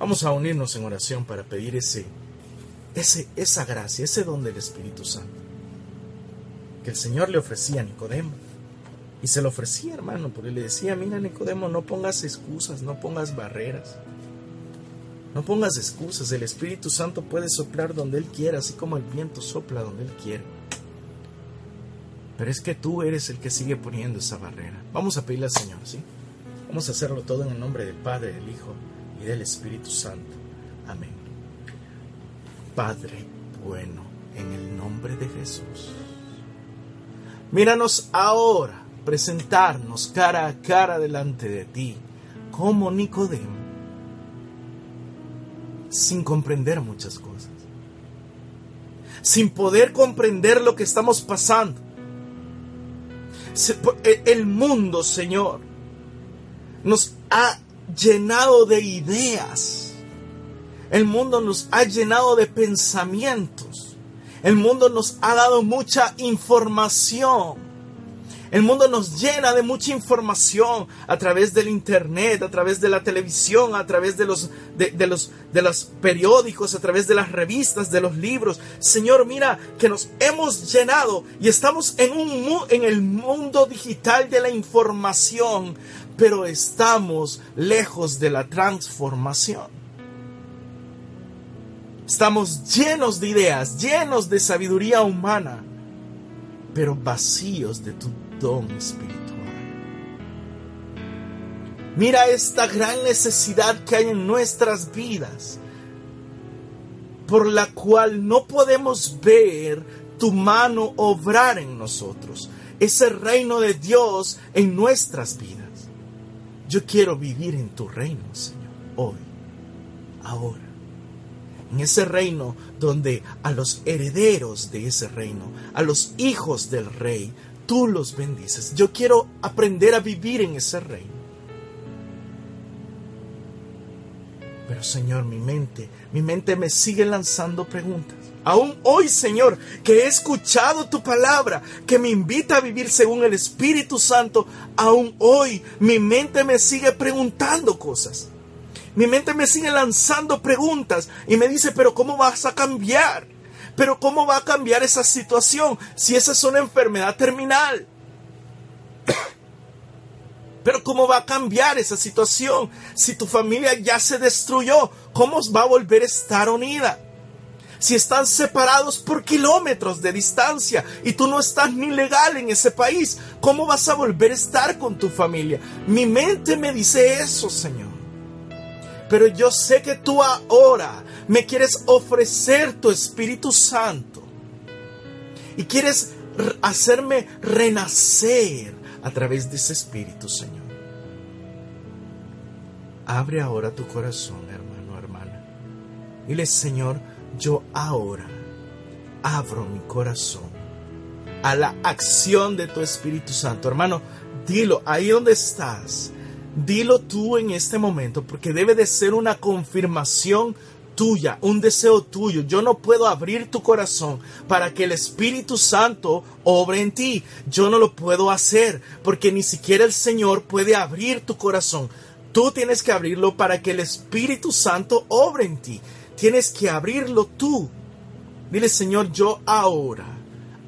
Vamos a unirnos en oración para pedir ese, ese, esa gracia, ese don del Espíritu Santo. Que el Señor le ofrecía a Nicodemo. Y se lo ofrecía, hermano, porque le decía, mira Nicodemo, no pongas excusas, no pongas barreras. No pongas excusas, el Espíritu Santo puede soplar donde Él quiera, así como el viento sopla donde Él quiere. Pero es que tú eres el que sigue poniendo esa barrera. Vamos a pedirle al Señor, ¿sí? Vamos a hacerlo todo en el nombre del Padre, del Hijo y del Espíritu Santo. Amén. Padre bueno, en el nombre de Jesús. Míranos ahora presentarnos cara a cara delante de ti como Nicodemo sin comprender muchas cosas, sin poder comprender lo que estamos pasando. E, el mundo, Señor, nos ha llenado de ideas. El mundo nos ha llenado de pensamientos. El mundo nos ha dado mucha información. El mundo nos llena de mucha información a través del internet, a través de la televisión, a través de los, de, los, de los periódicos, a través de las revistas, de los libros. Señor, mira que nos hemos llenado y estamos en, un, en el mundo digital de la información, pero estamos lejos de la transformación. Estamos llenos de ideas, llenos de sabiduría humana, pero vacíos de tu don espiritual. Mira esta gran necesidad que hay en nuestras vidas, por la cual no podemos ver tu mano obrar en nosotros, ese reino de Dios en nuestras vidas. Yo quiero vivir en tu reino, Señor, hoy, ahora. En ese reino donde a los herederos de ese reino, a los hijos del rey, tú los bendices. Yo quiero aprender a vivir en ese reino. Pero Señor, mi mente, mi mente me sigue lanzando preguntas. Aún hoy, Señor, que he escuchado tu palabra, que me invita a vivir según el Espíritu Santo, aún hoy mi mente me sigue preguntando cosas. Mi mente me sigue lanzando preguntas y me dice, pero ¿cómo vas a cambiar? Pero ¿cómo va a cambiar esa situación si esa es una enfermedad terminal? <coughs> Pero ¿cómo va a cambiar esa situación si tu familia ya se destruyó? ¿Cómo va a volver a estar unida? Si están separados por kilómetros de distancia y tú no estás ni legal en ese país, ¿cómo vas a volver a estar con tu familia? Mi mente me dice eso, Señor. Pero yo sé que tú ahora me quieres ofrecer tu Espíritu Santo y quieres hacerme renacer a través de ese Espíritu, Señor. Abre ahora tu corazón, hermano, hermana. Dile, Señor, yo ahora abro mi corazón a la acción de tu Espíritu Santo. Hermano, dilo ahí donde estás. Dilo tú en este momento porque debe de ser una confirmación tuya, un deseo tuyo. Yo no puedo abrir tu corazón para que el Espíritu Santo obre en ti. Yo no lo puedo hacer porque ni siquiera el Señor puede abrir tu corazón. Tú tienes que abrirlo para que el Espíritu Santo obre en ti. Tienes que abrirlo tú. Dile, Señor, yo ahora,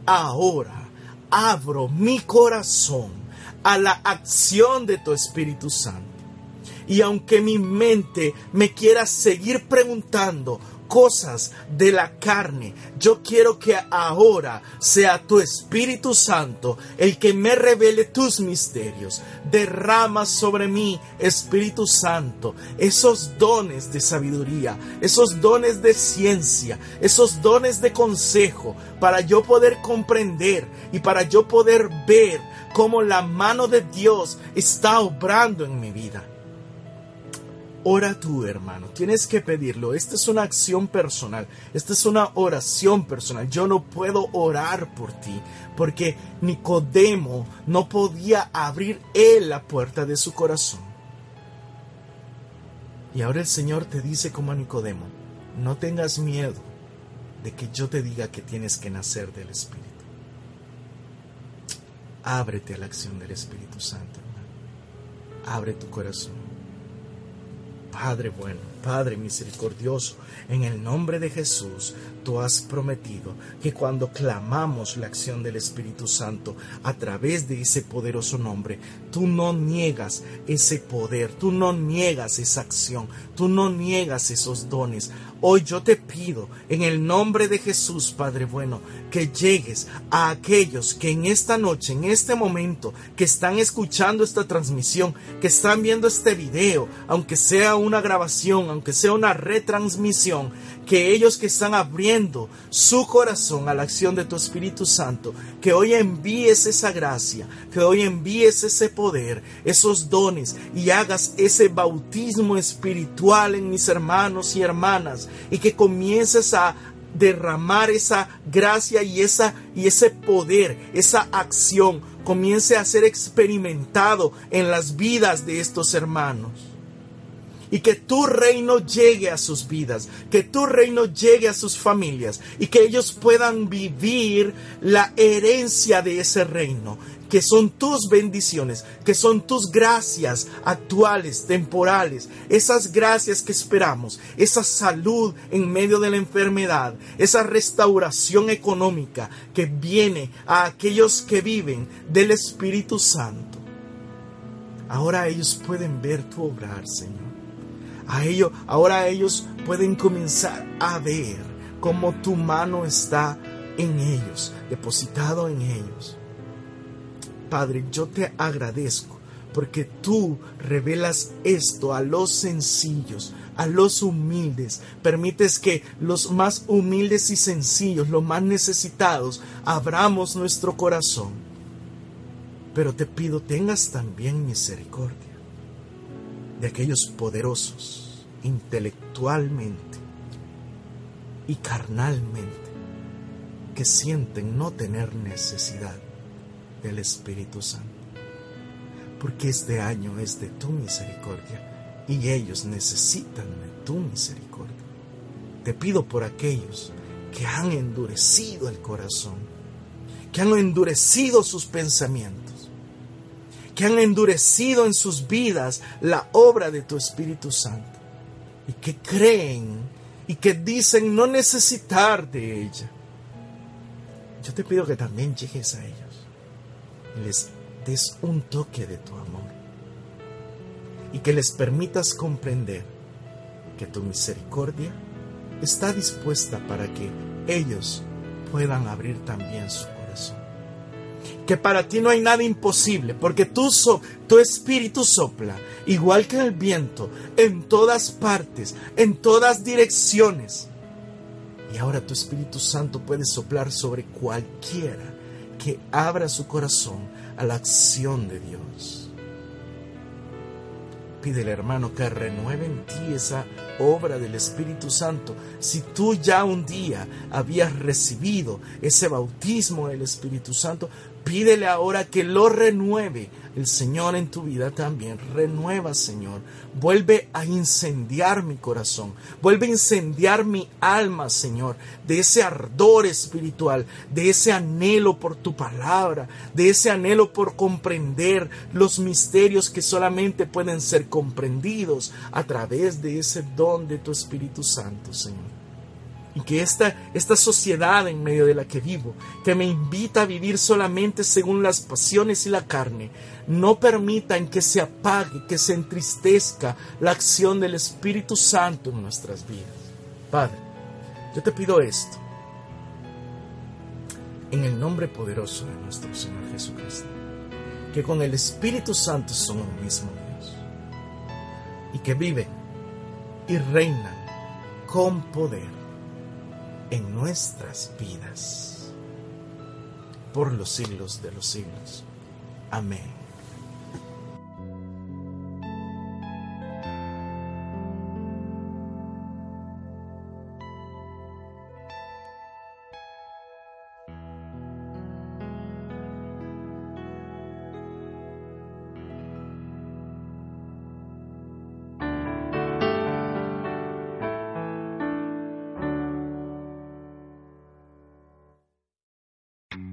ahora abro mi corazón a la acción de tu Espíritu Santo. Y aunque mi mente me quiera seguir preguntando cosas de la carne, yo quiero que ahora sea tu Espíritu Santo el que me revele tus misterios. Derrama sobre mí, Espíritu Santo, esos dones de sabiduría, esos dones de ciencia, esos dones de consejo, para yo poder comprender y para yo poder ver cómo la mano de Dios está obrando en mi vida. Ora tú, hermano. Tienes que pedirlo. Esta es una acción personal. Esta es una oración personal. Yo no puedo orar por ti porque Nicodemo no podía abrir él la puerta de su corazón. Y ahora el Señor te dice como a Nicodemo, no tengas miedo de que yo te diga que tienes que nacer del Espíritu. Ábrete a la acción del Espíritu Santo, hermano. Abre tu corazón. Padre bueno, Padre misericordioso, en el nombre de Jesús, tú has prometido que cuando clamamos la acción del Espíritu Santo a través de ese poderoso nombre, tú no niegas ese poder, tú no niegas esa acción, tú no niegas esos dones. Hoy yo te pido en el nombre de Jesús, Padre bueno, que llegues a aquellos que en esta noche, en este momento, que están escuchando esta transmisión, que están viendo este video, aunque sea una grabación, aunque sea una retransmisión, que ellos que están abriendo su corazón a la acción de tu Espíritu Santo, que hoy envíes esa gracia, que hoy envíes ese poder, esos dones y hagas ese bautismo espiritual en mis hermanos y hermanas y que comiences a derramar esa gracia y esa y ese poder, esa acción comience a ser experimentado en las vidas de estos hermanos y que tu reino llegue a sus vidas, que tu reino llegue a sus familias y que ellos puedan vivir la herencia de ese reino, que son tus bendiciones, que son tus gracias actuales, temporales, esas gracias que esperamos, esa salud en medio de la enfermedad, esa restauración económica que viene a aquellos que viven del Espíritu Santo. Ahora ellos pueden ver tu obrar, Señor. A ello, ahora ellos pueden comenzar a ver cómo tu mano está en ellos, depositado en ellos. Padre, yo te agradezco porque tú revelas esto a los sencillos, a los humildes. Permites que los más humildes y sencillos, los más necesitados, abramos nuestro corazón. Pero te pido, tengas también misericordia de aquellos poderosos intelectualmente y carnalmente que sienten no tener necesidad del Espíritu Santo. Porque este año es de tu misericordia y ellos necesitan de tu misericordia. Te pido por aquellos que han endurecido el corazón, que han endurecido sus pensamientos que han endurecido en sus vidas la obra de tu Espíritu Santo y que creen y que dicen no necesitar de ella. Yo te pido que también llegues a ellos y les des un toque de tu amor y que les permitas comprender que tu misericordia está dispuesta para que ellos puedan abrir también su corazón que para ti no hay nada imposible, porque tú tu espíritu sopla, igual que el viento, en todas partes, en todas direcciones. Y ahora tu Espíritu Santo puede soplar sobre cualquiera que abra su corazón a la acción de Dios. Pídele, hermano, que renueve en ti esa obra del Espíritu Santo. Si tú ya un día habías recibido ese bautismo del Espíritu Santo, Pídele ahora que lo renueve el Señor en tu vida también. Renueva, Señor. Vuelve a incendiar mi corazón. Vuelve a incendiar mi alma, Señor, de ese ardor espiritual, de ese anhelo por tu palabra, de ese anhelo por comprender los misterios que solamente pueden ser comprendidos a través de ese don de tu Espíritu Santo, Señor y que esta, esta sociedad en medio de la que vivo, que me invita a vivir solamente según las pasiones y la carne, no permitan que se apague, que se entristezca la acción del Espíritu Santo en nuestras vidas. Padre, yo te pido esto, en el nombre poderoso de nuestro Señor Jesucristo, que con el Espíritu Santo son un mismo Dios, y que viven y reinan con poder en nuestras vidas por los siglos de los siglos. Amén.